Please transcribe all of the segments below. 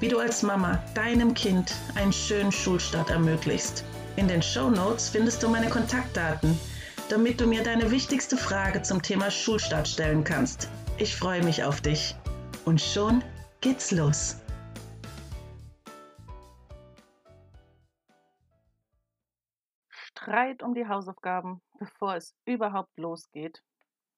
wie du als Mama deinem Kind einen schönen Schulstart ermöglichst. In den Show Notes findest du meine Kontaktdaten, damit du mir deine wichtigste Frage zum Thema Schulstart stellen kannst. Ich freue mich auf dich. Und schon geht's los. Streit um die Hausaufgaben, bevor es überhaupt losgeht.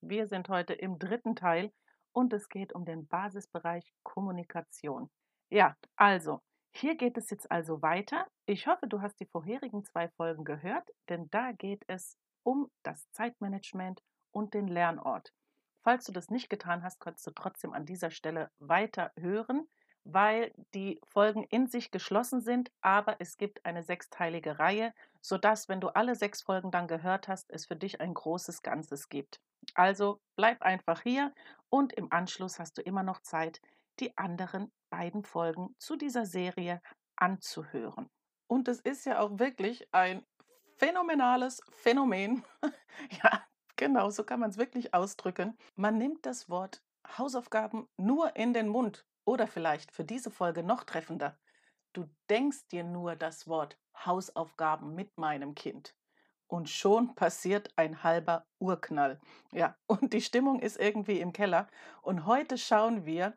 Wir sind heute im dritten Teil und es geht um den Basisbereich Kommunikation. Ja, also, hier geht es jetzt also weiter. Ich hoffe, du hast die vorherigen zwei Folgen gehört, denn da geht es um das Zeitmanagement und den Lernort. Falls du das nicht getan hast, kannst du trotzdem an dieser Stelle weiter hören, weil die Folgen in sich geschlossen sind, aber es gibt eine sechsteilige Reihe, sodass, wenn du alle sechs Folgen dann gehört hast, es für dich ein großes Ganzes gibt. Also bleib einfach hier und im Anschluss hast du immer noch Zeit, die anderen beiden Folgen zu dieser Serie anzuhören. Und es ist ja auch wirklich ein phänomenales Phänomen. ja, genau, so kann man es wirklich ausdrücken. Man nimmt das Wort Hausaufgaben nur in den Mund oder vielleicht für diese Folge noch treffender. Du denkst dir nur das Wort Hausaufgaben mit meinem Kind. Und schon passiert ein halber Urknall. Ja, und die Stimmung ist irgendwie im Keller. Und heute schauen wir,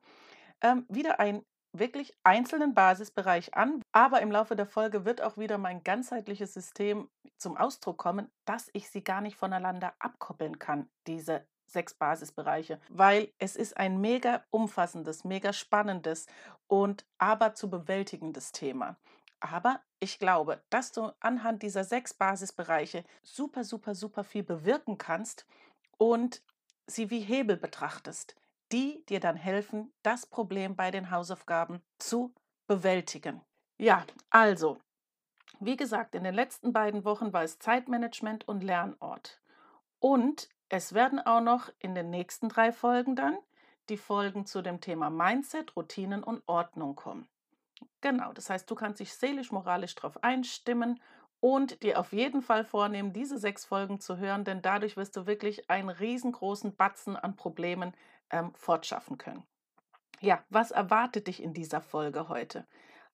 ähm, wieder einen wirklich einzelnen Basisbereich an, aber im Laufe der Folge wird auch wieder mein ganzheitliches System zum Ausdruck kommen, dass ich sie gar nicht voneinander abkoppeln kann, diese sechs Basisbereiche, weil es ist ein mega umfassendes, mega spannendes und aber zu bewältigendes Thema. Aber ich glaube, dass du anhand dieser sechs Basisbereiche super, super, super viel bewirken kannst und sie wie Hebel betrachtest die dir dann helfen, das Problem bei den Hausaufgaben zu bewältigen. Ja, also, wie gesagt, in den letzten beiden Wochen war es Zeitmanagement und Lernort. Und es werden auch noch in den nächsten drei Folgen dann die Folgen zu dem Thema Mindset, Routinen und Ordnung kommen. Genau, das heißt, du kannst dich seelisch-moralisch darauf einstimmen und dir auf jeden Fall vornehmen, diese sechs Folgen zu hören, denn dadurch wirst du wirklich einen riesengroßen Batzen an Problemen ähm, fortschaffen können. Ja, was erwartet dich in dieser Folge heute?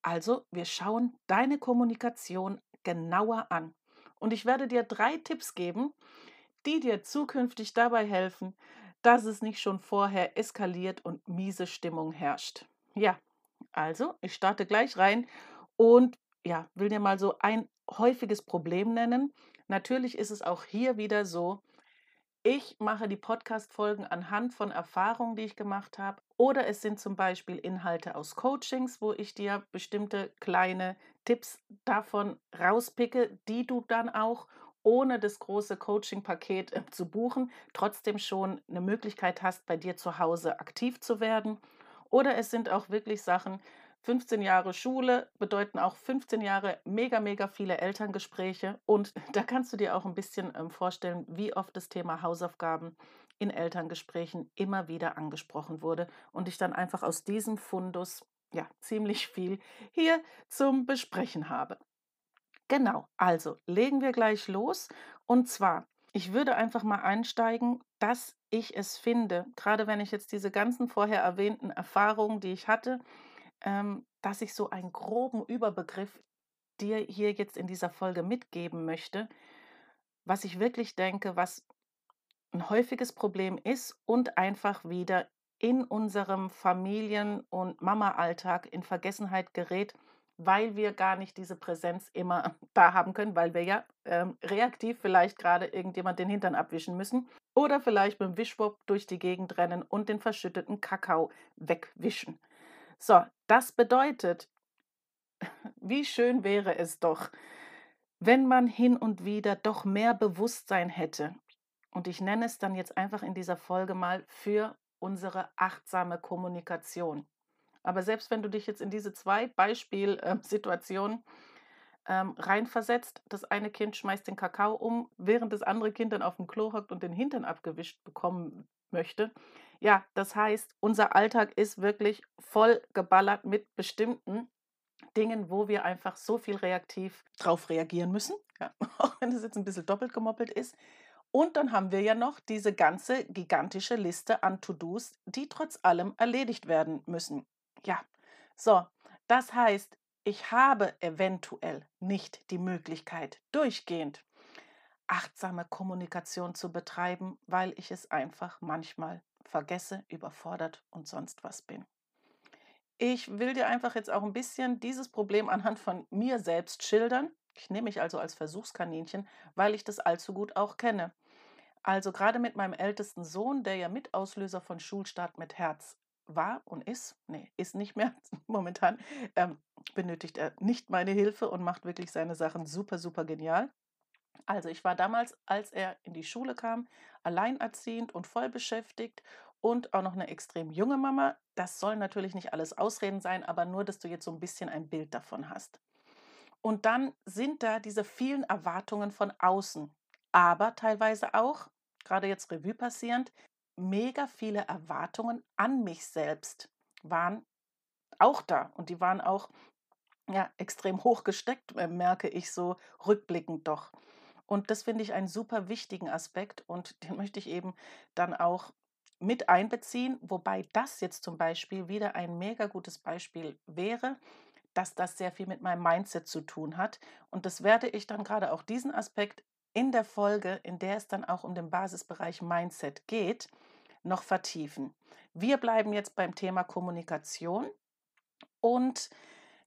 Also, wir schauen deine Kommunikation genauer an. Und ich werde dir drei Tipps geben, die dir zukünftig dabei helfen, dass es nicht schon vorher eskaliert und miese Stimmung herrscht. Ja, also, ich starte gleich rein und ja, will dir mal so ein häufiges Problem nennen. Natürlich ist es auch hier wieder so, ich mache die Podcast-Folgen anhand von Erfahrungen, die ich gemacht habe. Oder es sind zum Beispiel Inhalte aus Coachings, wo ich dir bestimmte kleine Tipps davon rauspicke, die du dann auch ohne das große Coaching-Paket äh, zu buchen, trotzdem schon eine Möglichkeit hast, bei dir zu Hause aktiv zu werden. Oder es sind auch wirklich Sachen, 15 Jahre Schule bedeuten auch 15 Jahre mega, mega viele Elterngespräche. Und da kannst du dir auch ein bisschen ähm, vorstellen, wie oft das Thema Hausaufgaben in Elterngesprächen immer wieder angesprochen wurde. Und ich dann einfach aus diesem Fundus ja ziemlich viel hier zum Besprechen habe. Genau, also legen wir gleich los. Und zwar, ich würde einfach mal einsteigen, dass ich es finde, gerade wenn ich jetzt diese ganzen vorher erwähnten Erfahrungen, die ich hatte, dass ich so einen groben Überbegriff dir hier jetzt in dieser Folge mitgeben möchte, was ich wirklich denke, was ein häufiges Problem ist und einfach wieder in unserem Familien- und Mama-Alltag in Vergessenheit gerät, weil wir gar nicht diese Präsenz immer da haben können, weil wir ja ähm, reaktiv vielleicht gerade irgendjemand den Hintern abwischen müssen oder vielleicht mit dem Wischwupp durch die Gegend rennen und den verschütteten Kakao wegwischen. So, das bedeutet, wie schön wäre es doch, wenn man hin und wieder doch mehr Bewusstsein hätte. Und ich nenne es dann jetzt einfach in dieser Folge mal für unsere achtsame Kommunikation. Aber selbst wenn du dich jetzt in diese zwei Beispielsituationen ähm, reinversetzt. Das eine Kind schmeißt den Kakao um, während das andere Kind dann auf dem Klo hockt und den Hintern abgewischt bekommen möchte. Ja, das heißt, unser Alltag ist wirklich voll geballert mit bestimmten Dingen, wo wir einfach so viel reaktiv drauf reagieren müssen, ja, auch wenn es jetzt ein bisschen doppelt gemoppelt ist. Und dann haben wir ja noch diese ganze gigantische Liste an To-Dos, die trotz allem erledigt werden müssen. Ja, so, das heißt, ich habe eventuell nicht die Möglichkeit, durchgehend achtsame Kommunikation zu betreiben, weil ich es einfach manchmal vergesse, überfordert und sonst was bin. Ich will dir einfach jetzt auch ein bisschen dieses Problem anhand von mir selbst schildern. Ich nehme mich also als Versuchskaninchen, weil ich das allzu gut auch kenne. Also gerade mit meinem ältesten Sohn, der ja Mitauslöser von Schulstart mit Herz war und ist, nee, ist nicht mehr momentan, ähm, benötigt er nicht meine Hilfe und macht wirklich seine Sachen super, super genial. Also ich war damals, als er in die Schule kam, alleinerziehend und voll beschäftigt und auch noch eine extrem junge Mama. Das soll natürlich nicht alles Ausreden sein, aber nur, dass du jetzt so ein bisschen ein Bild davon hast. Und dann sind da diese vielen Erwartungen von außen, aber teilweise auch, gerade jetzt Revue passierend, mega viele Erwartungen an mich selbst waren auch da und die waren auch ja, extrem hoch gesteckt, äh, merke ich so rückblickend doch. Und das finde ich einen super wichtigen Aspekt und den möchte ich eben dann auch mit einbeziehen, wobei das jetzt zum Beispiel wieder ein mega gutes Beispiel wäre, dass das sehr viel mit meinem Mindset zu tun hat. Und das werde ich dann gerade auch diesen Aspekt in der Folge, in der es dann auch um den Basisbereich Mindset geht, noch vertiefen. Wir bleiben jetzt beim Thema Kommunikation und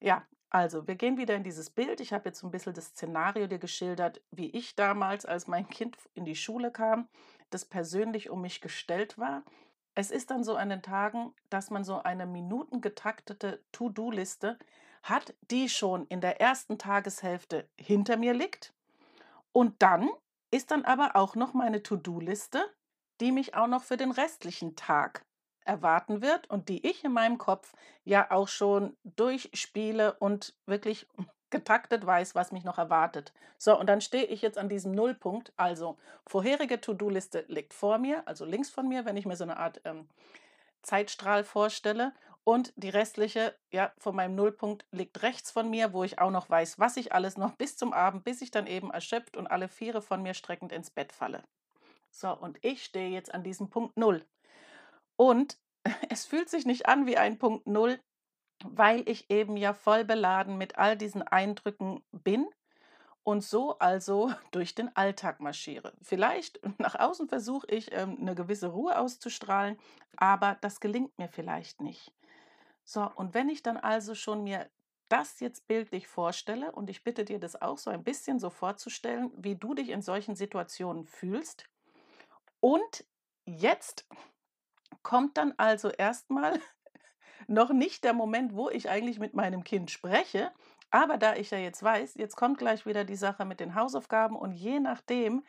ja, also, wir gehen wieder in dieses Bild. Ich habe jetzt so ein bisschen das Szenario dir geschildert, wie ich damals, als mein Kind in die Schule kam, das persönlich um mich gestellt war. Es ist dann so an den Tagen, dass man so eine minutengetaktete To-do-Liste hat, die schon in der ersten Tageshälfte hinter mir liegt. Und dann ist dann aber auch noch meine To-do-Liste, die mich auch noch für den restlichen Tag erwarten wird und die ich in meinem Kopf ja auch schon durchspiele und wirklich getaktet weiß, was mich noch erwartet. So, und dann stehe ich jetzt an diesem Nullpunkt. Also, vorherige To-Do-Liste liegt vor mir, also links von mir, wenn ich mir so eine Art ähm, Zeitstrahl vorstelle. Und die restliche, ja, von meinem Nullpunkt liegt rechts von mir, wo ich auch noch weiß, was ich alles noch bis zum Abend, bis ich dann eben erschöpft und alle Viere von mir streckend ins Bett falle. So, und ich stehe jetzt an diesem Punkt Null. Und es fühlt sich nicht an wie ein Punkt Null, weil ich eben ja voll beladen mit all diesen Eindrücken bin und so also durch den Alltag marschiere. Vielleicht nach außen versuche ich ähm, eine gewisse Ruhe auszustrahlen, aber das gelingt mir vielleicht nicht. So, und wenn ich dann also schon mir das jetzt bildlich vorstelle und ich bitte dir das auch so ein bisschen so vorzustellen, wie du dich in solchen Situationen fühlst und jetzt kommt dann also erstmal noch nicht der Moment, wo ich eigentlich mit meinem Kind spreche. Aber da ich ja jetzt weiß, jetzt kommt gleich wieder die Sache mit den Hausaufgaben und je nachdem,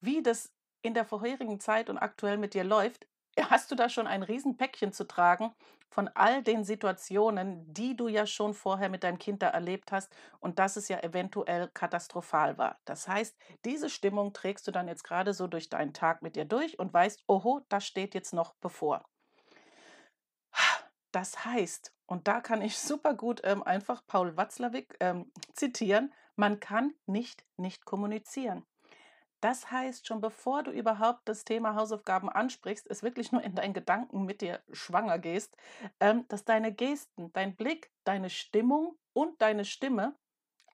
wie das in der vorherigen Zeit und aktuell mit dir läuft, hast du da schon ein Riesenpäckchen zu tragen von all den Situationen, die du ja schon vorher mit deinem Kind da erlebt hast und dass es ja eventuell katastrophal war. Das heißt, diese Stimmung trägst du dann jetzt gerade so durch deinen Tag mit dir durch und weißt, oho, das steht jetzt noch bevor. Das heißt, und da kann ich super gut ähm, einfach Paul Watzlawick ähm, zitieren, man kann nicht nicht kommunizieren. Das heißt, schon bevor du überhaupt das Thema Hausaufgaben ansprichst, es wirklich nur in deinen Gedanken mit dir schwanger gehst, ähm, dass deine Gesten, dein Blick, deine Stimmung und deine Stimme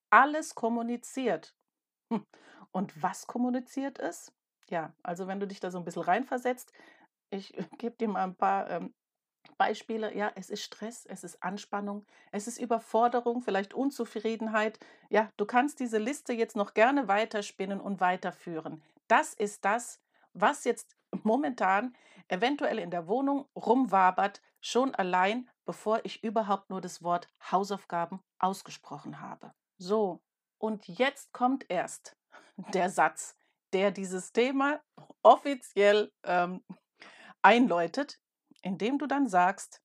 alles kommuniziert. Hm. Und was kommuniziert es? Ja, also wenn du dich da so ein bisschen reinversetzt, ich gebe dir mal ein paar ähm, Beispiele, ja, es ist Stress, es ist Anspannung, es ist Überforderung, vielleicht Unzufriedenheit. Ja, du kannst diese Liste jetzt noch gerne weiterspinnen und weiterführen. Das ist das, was jetzt momentan eventuell in der Wohnung rumwabert, schon allein, bevor ich überhaupt nur das Wort Hausaufgaben ausgesprochen habe. So, und jetzt kommt erst der Satz, der dieses Thema offiziell ähm, einläutet indem du dann sagst,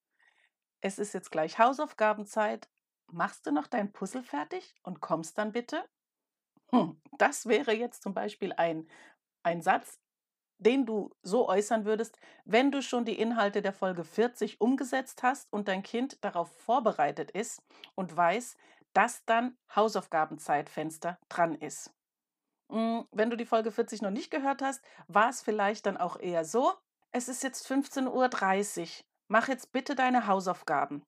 es ist jetzt gleich Hausaufgabenzeit, machst du noch dein Puzzle fertig und kommst dann bitte? Hm, das wäre jetzt zum Beispiel ein, ein Satz, den du so äußern würdest, wenn du schon die Inhalte der Folge 40 umgesetzt hast und dein Kind darauf vorbereitet ist und weiß, dass dann Hausaufgabenzeitfenster dran ist. Hm, wenn du die Folge 40 noch nicht gehört hast, war es vielleicht dann auch eher so, es ist jetzt 15.30 Uhr, mach jetzt bitte deine Hausaufgaben.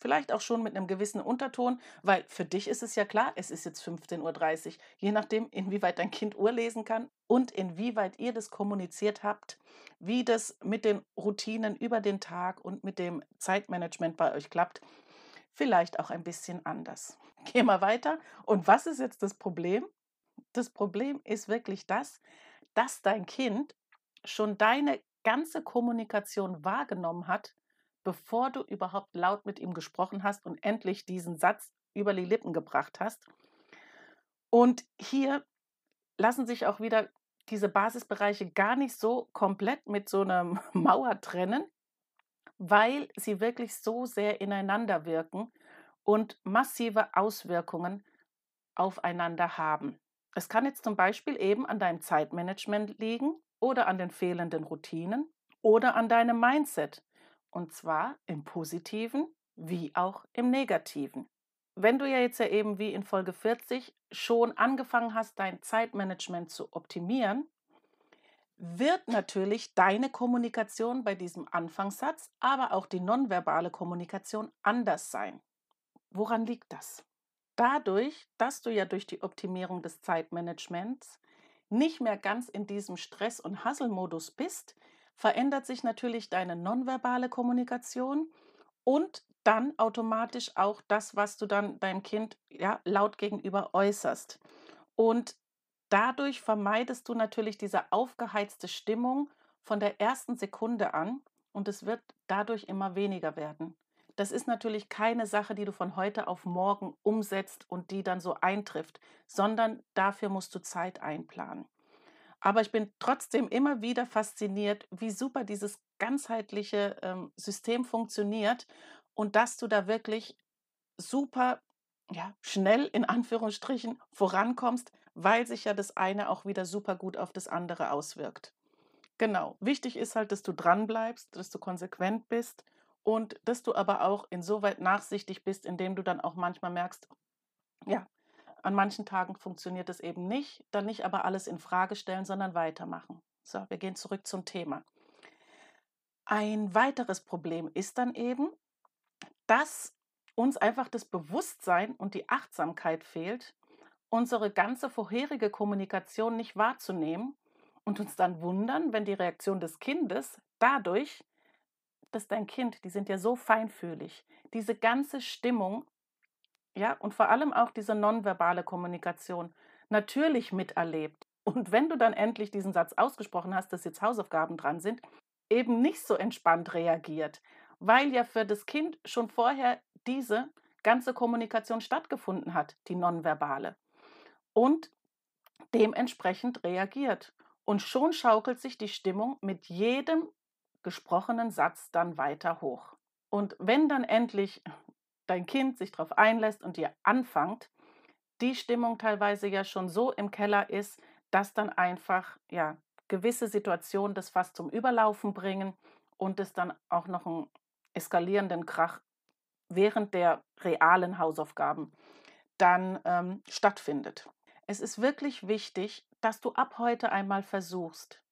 Vielleicht auch schon mit einem gewissen Unterton, weil für dich ist es ja klar, es ist jetzt 15.30 Uhr, je nachdem, inwieweit dein Kind Uhr lesen kann und inwieweit ihr das kommuniziert habt, wie das mit den Routinen über den Tag und mit dem Zeitmanagement bei euch klappt. Vielleicht auch ein bisschen anders. Geh mal weiter. Und was ist jetzt das Problem? Das Problem ist wirklich das, dass dein Kind schon deine ganze Kommunikation wahrgenommen hat, bevor du überhaupt laut mit ihm gesprochen hast und endlich diesen Satz über die Lippen gebracht hast. Und hier lassen sich auch wieder diese Basisbereiche gar nicht so komplett mit so einer Mauer trennen, weil sie wirklich so sehr ineinander wirken und massive Auswirkungen aufeinander haben. Es kann jetzt zum Beispiel eben an deinem Zeitmanagement liegen oder an den fehlenden Routinen oder an deinem Mindset. Und zwar im positiven wie auch im negativen. Wenn du ja jetzt ja eben wie in Folge 40 schon angefangen hast, dein Zeitmanagement zu optimieren, wird natürlich deine Kommunikation bei diesem Anfangssatz, aber auch die nonverbale Kommunikation anders sein. Woran liegt das? Dadurch, dass du ja durch die Optimierung des Zeitmanagements nicht mehr ganz in diesem Stress- und Hasselmodus bist, verändert sich natürlich deine nonverbale Kommunikation und dann automatisch auch das, was du dann deinem Kind ja, laut gegenüber äußerst. Und dadurch vermeidest du natürlich diese aufgeheizte Stimmung von der ersten Sekunde an und es wird dadurch immer weniger werden. Das ist natürlich keine Sache, die du von heute auf morgen umsetzt und die dann so eintrifft, sondern dafür musst du Zeit einplanen. Aber ich bin trotzdem immer wieder fasziniert, wie super dieses ganzheitliche ähm, System funktioniert und dass du da wirklich super ja, schnell in Anführungsstrichen vorankommst, weil sich ja das eine auch wieder super gut auf das andere auswirkt. Genau, wichtig ist halt, dass du dran bleibst, dass du konsequent bist und dass du aber auch insoweit nachsichtig bist, indem du dann auch manchmal merkst, ja, an manchen Tagen funktioniert es eben nicht, dann nicht aber alles in Frage stellen, sondern weitermachen. So, wir gehen zurück zum Thema. Ein weiteres Problem ist dann eben, dass uns einfach das Bewusstsein und die Achtsamkeit fehlt, unsere ganze vorherige Kommunikation nicht wahrzunehmen und uns dann wundern, wenn die Reaktion des Kindes dadurch, dass dein Kind, die sind ja so feinfühlig, diese ganze Stimmung ja, und vor allem auch diese nonverbale Kommunikation natürlich miterlebt. Und wenn du dann endlich diesen Satz ausgesprochen hast, dass jetzt Hausaufgaben dran sind, eben nicht so entspannt reagiert, weil ja für das Kind schon vorher diese ganze Kommunikation stattgefunden hat, die nonverbale. Und dementsprechend reagiert. Und schon schaukelt sich die Stimmung mit jedem gesprochenen Satz dann weiter hoch. Und wenn dann endlich dein Kind sich darauf einlässt und dir anfängt, die Stimmung teilweise ja schon so im Keller ist, dass dann einfach ja gewisse Situationen das fast zum Überlaufen bringen und es dann auch noch einen eskalierenden Krach während der realen Hausaufgaben dann ähm, stattfindet. Es ist wirklich wichtig, dass du ab heute einmal versuchst,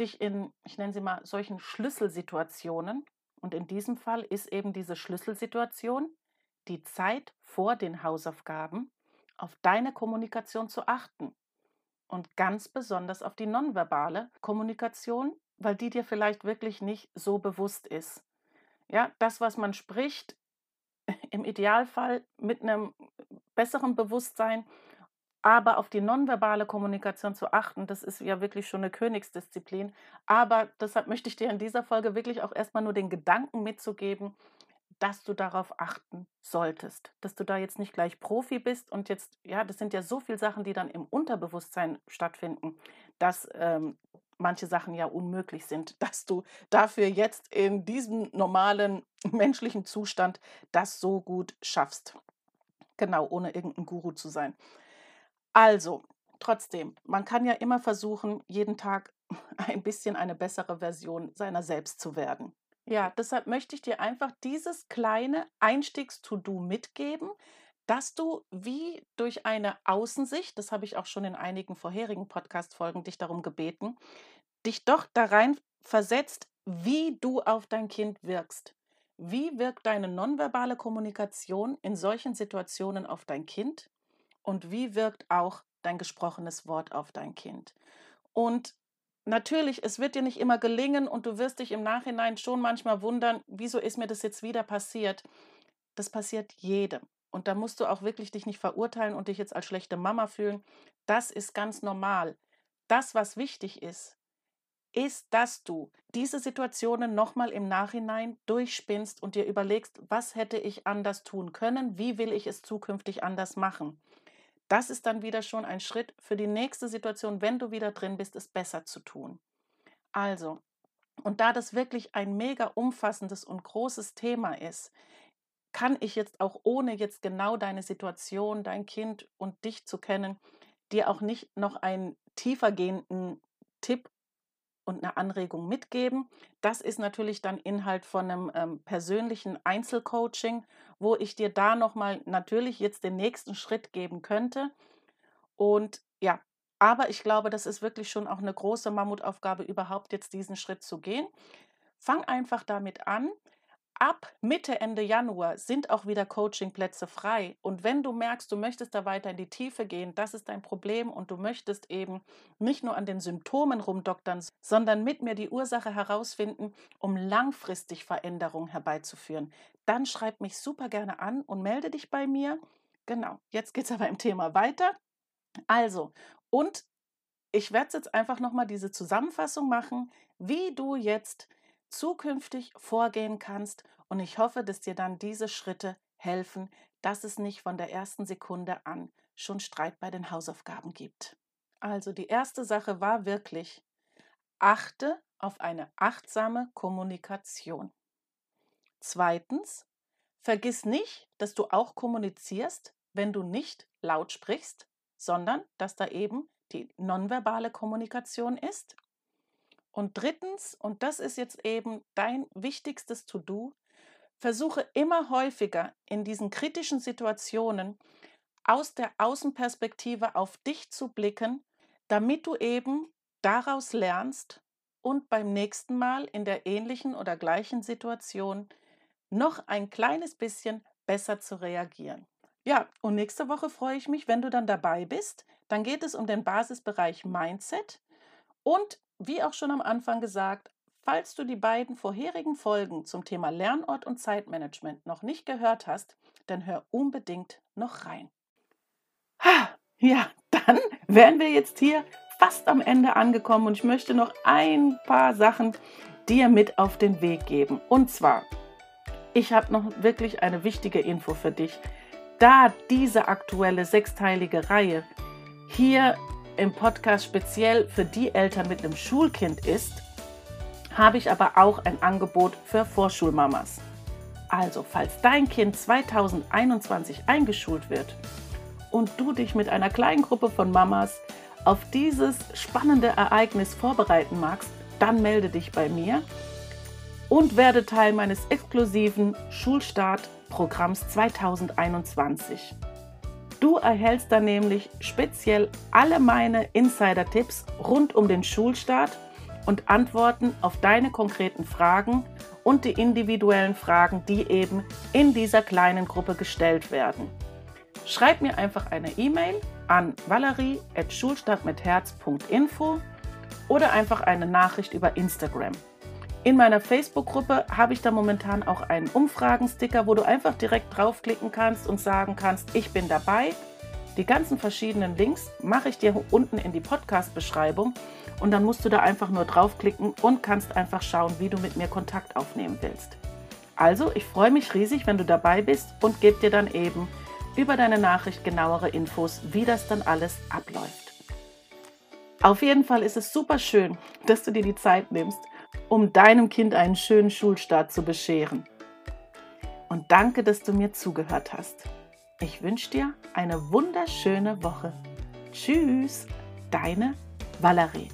dich in, ich nenne sie mal, solchen Schlüsselsituationen, und in diesem Fall ist eben diese Schlüsselsituation die Zeit vor den Hausaufgaben auf deine Kommunikation zu achten und ganz besonders auf die nonverbale Kommunikation, weil die dir vielleicht wirklich nicht so bewusst ist. Ja, das, was man spricht, im Idealfall mit einem besseren Bewusstsein, aber auf die nonverbale Kommunikation zu achten, das ist ja wirklich schon eine Königsdisziplin. Aber deshalb möchte ich dir in dieser Folge wirklich auch erstmal nur den Gedanken mitzugeben, dass du darauf achten solltest, dass du da jetzt nicht gleich Profi bist und jetzt, ja, das sind ja so viele Sachen, die dann im Unterbewusstsein stattfinden, dass ähm, manche Sachen ja unmöglich sind, dass du dafür jetzt in diesem normalen menschlichen Zustand das so gut schaffst. Genau, ohne irgendein Guru zu sein. Also, trotzdem, man kann ja immer versuchen, jeden Tag ein bisschen eine bessere Version seiner selbst zu werden. Ja, deshalb möchte ich dir einfach dieses kleine Einstiegs-To-Do mitgeben, dass du wie durch eine Außensicht, das habe ich auch schon in einigen vorherigen Podcast-Folgen dich darum gebeten, dich doch da rein versetzt, wie du auf dein Kind wirkst. Wie wirkt deine nonverbale Kommunikation in solchen Situationen auf dein Kind? Und wie wirkt auch dein gesprochenes Wort auf dein Kind? Und natürlich, es wird dir nicht immer gelingen und du wirst dich im Nachhinein schon manchmal wundern, wieso ist mir das jetzt wieder passiert? Das passiert jedem. Und da musst du auch wirklich dich nicht verurteilen und dich jetzt als schlechte Mama fühlen. Das ist ganz normal. Das, was wichtig ist, ist, dass du diese Situationen nochmal im Nachhinein durchspinnst und dir überlegst, was hätte ich anders tun können, wie will ich es zukünftig anders machen. Das ist dann wieder schon ein Schritt für die nächste Situation, wenn du wieder drin bist, es besser zu tun. Also, und da das wirklich ein mega umfassendes und großes Thema ist, kann ich jetzt auch ohne jetzt genau deine Situation, dein Kind und dich zu kennen, dir auch nicht noch einen tiefergehenden Tipp und eine Anregung mitgeben. Das ist natürlich dann Inhalt von einem ähm, persönlichen Einzelcoaching, wo ich dir da nochmal natürlich jetzt den nächsten Schritt geben könnte. Und ja, aber ich glaube, das ist wirklich schon auch eine große Mammutaufgabe, überhaupt jetzt diesen Schritt zu gehen. Fang einfach damit an, ab Mitte, Ende Januar sind auch wieder Coachingplätze frei. Und wenn du merkst, du möchtest da weiter in die Tiefe gehen, das ist dein Problem und du möchtest eben nicht nur an den Symptomen rumdoktern, sondern mit mir die Ursache herausfinden, um langfristig Veränderungen herbeizuführen, dann schreib mich super gerne an und melde dich bei mir. Genau, jetzt geht es aber im Thema weiter. Also, und ich werde jetzt einfach nochmal diese Zusammenfassung machen, wie du jetzt zukünftig vorgehen kannst. Und ich hoffe, dass dir dann diese Schritte helfen, dass es nicht von der ersten Sekunde an schon Streit bei den Hausaufgaben gibt. Also die erste Sache war wirklich, achte auf eine achtsame Kommunikation. Zweitens, vergiss nicht, dass du auch kommunizierst, wenn du nicht laut sprichst, sondern dass da eben die nonverbale Kommunikation ist. Und drittens, und das ist jetzt eben dein wichtigstes To-Do, versuche immer häufiger in diesen kritischen Situationen aus der Außenperspektive auf dich zu blicken, damit du eben daraus lernst und beim nächsten Mal in der ähnlichen oder gleichen Situation noch ein kleines bisschen besser zu reagieren. Ja, und nächste Woche freue ich mich, wenn du dann dabei bist. Dann geht es um den Basisbereich Mindset und wie auch schon am Anfang gesagt, falls du die beiden vorherigen Folgen zum Thema Lernort und Zeitmanagement noch nicht gehört hast, dann hör unbedingt noch rein. Ja, dann wären wir jetzt hier fast am Ende angekommen und ich möchte noch ein paar Sachen dir mit auf den Weg geben. Und zwar, ich habe noch wirklich eine wichtige Info für dich. Da diese aktuelle sechsteilige Reihe hier im Podcast speziell für die Eltern mit einem Schulkind ist, habe ich aber auch ein Angebot für Vorschulmamas. Also, falls dein Kind 2021 eingeschult wird und du dich mit einer kleinen Gruppe von Mamas auf dieses spannende Ereignis vorbereiten magst, dann melde dich bei mir und werde Teil meines exklusiven Schulstartprogramms 2021. Du erhältst dann nämlich speziell alle meine Insider-Tipps rund um den Schulstart und Antworten auf deine konkreten Fragen und die individuellen Fragen, die eben in dieser kleinen Gruppe gestellt werden. Schreib mir einfach eine E-Mail an valerie.schulstartmitherz.info oder einfach eine Nachricht über Instagram. In meiner Facebook-Gruppe habe ich da momentan auch einen Umfragensticker, wo du einfach direkt draufklicken kannst und sagen kannst, ich bin dabei. Die ganzen verschiedenen Links mache ich dir unten in die Podcast-Beschreibung und dann musst du da einfach nur draufklicken und kannst einfach schauen, wie du mit mir Kontakt aufnehmen willst. Also, ich freue mich riesig, wenn du dabei bist und gebe dir dann eben über deine Nachricht genauere Infos, wie das dann alles abläuft. Auf jeden Fall ist es super schön, dass du dir die Zeit nimmst um deinem Kind einen schönen Schulstart zu bescheren. Und danke, dass du mir zugehört hast. Ich wünsche dir eine wunderschöne Woche. Tschüss, deine Valerie.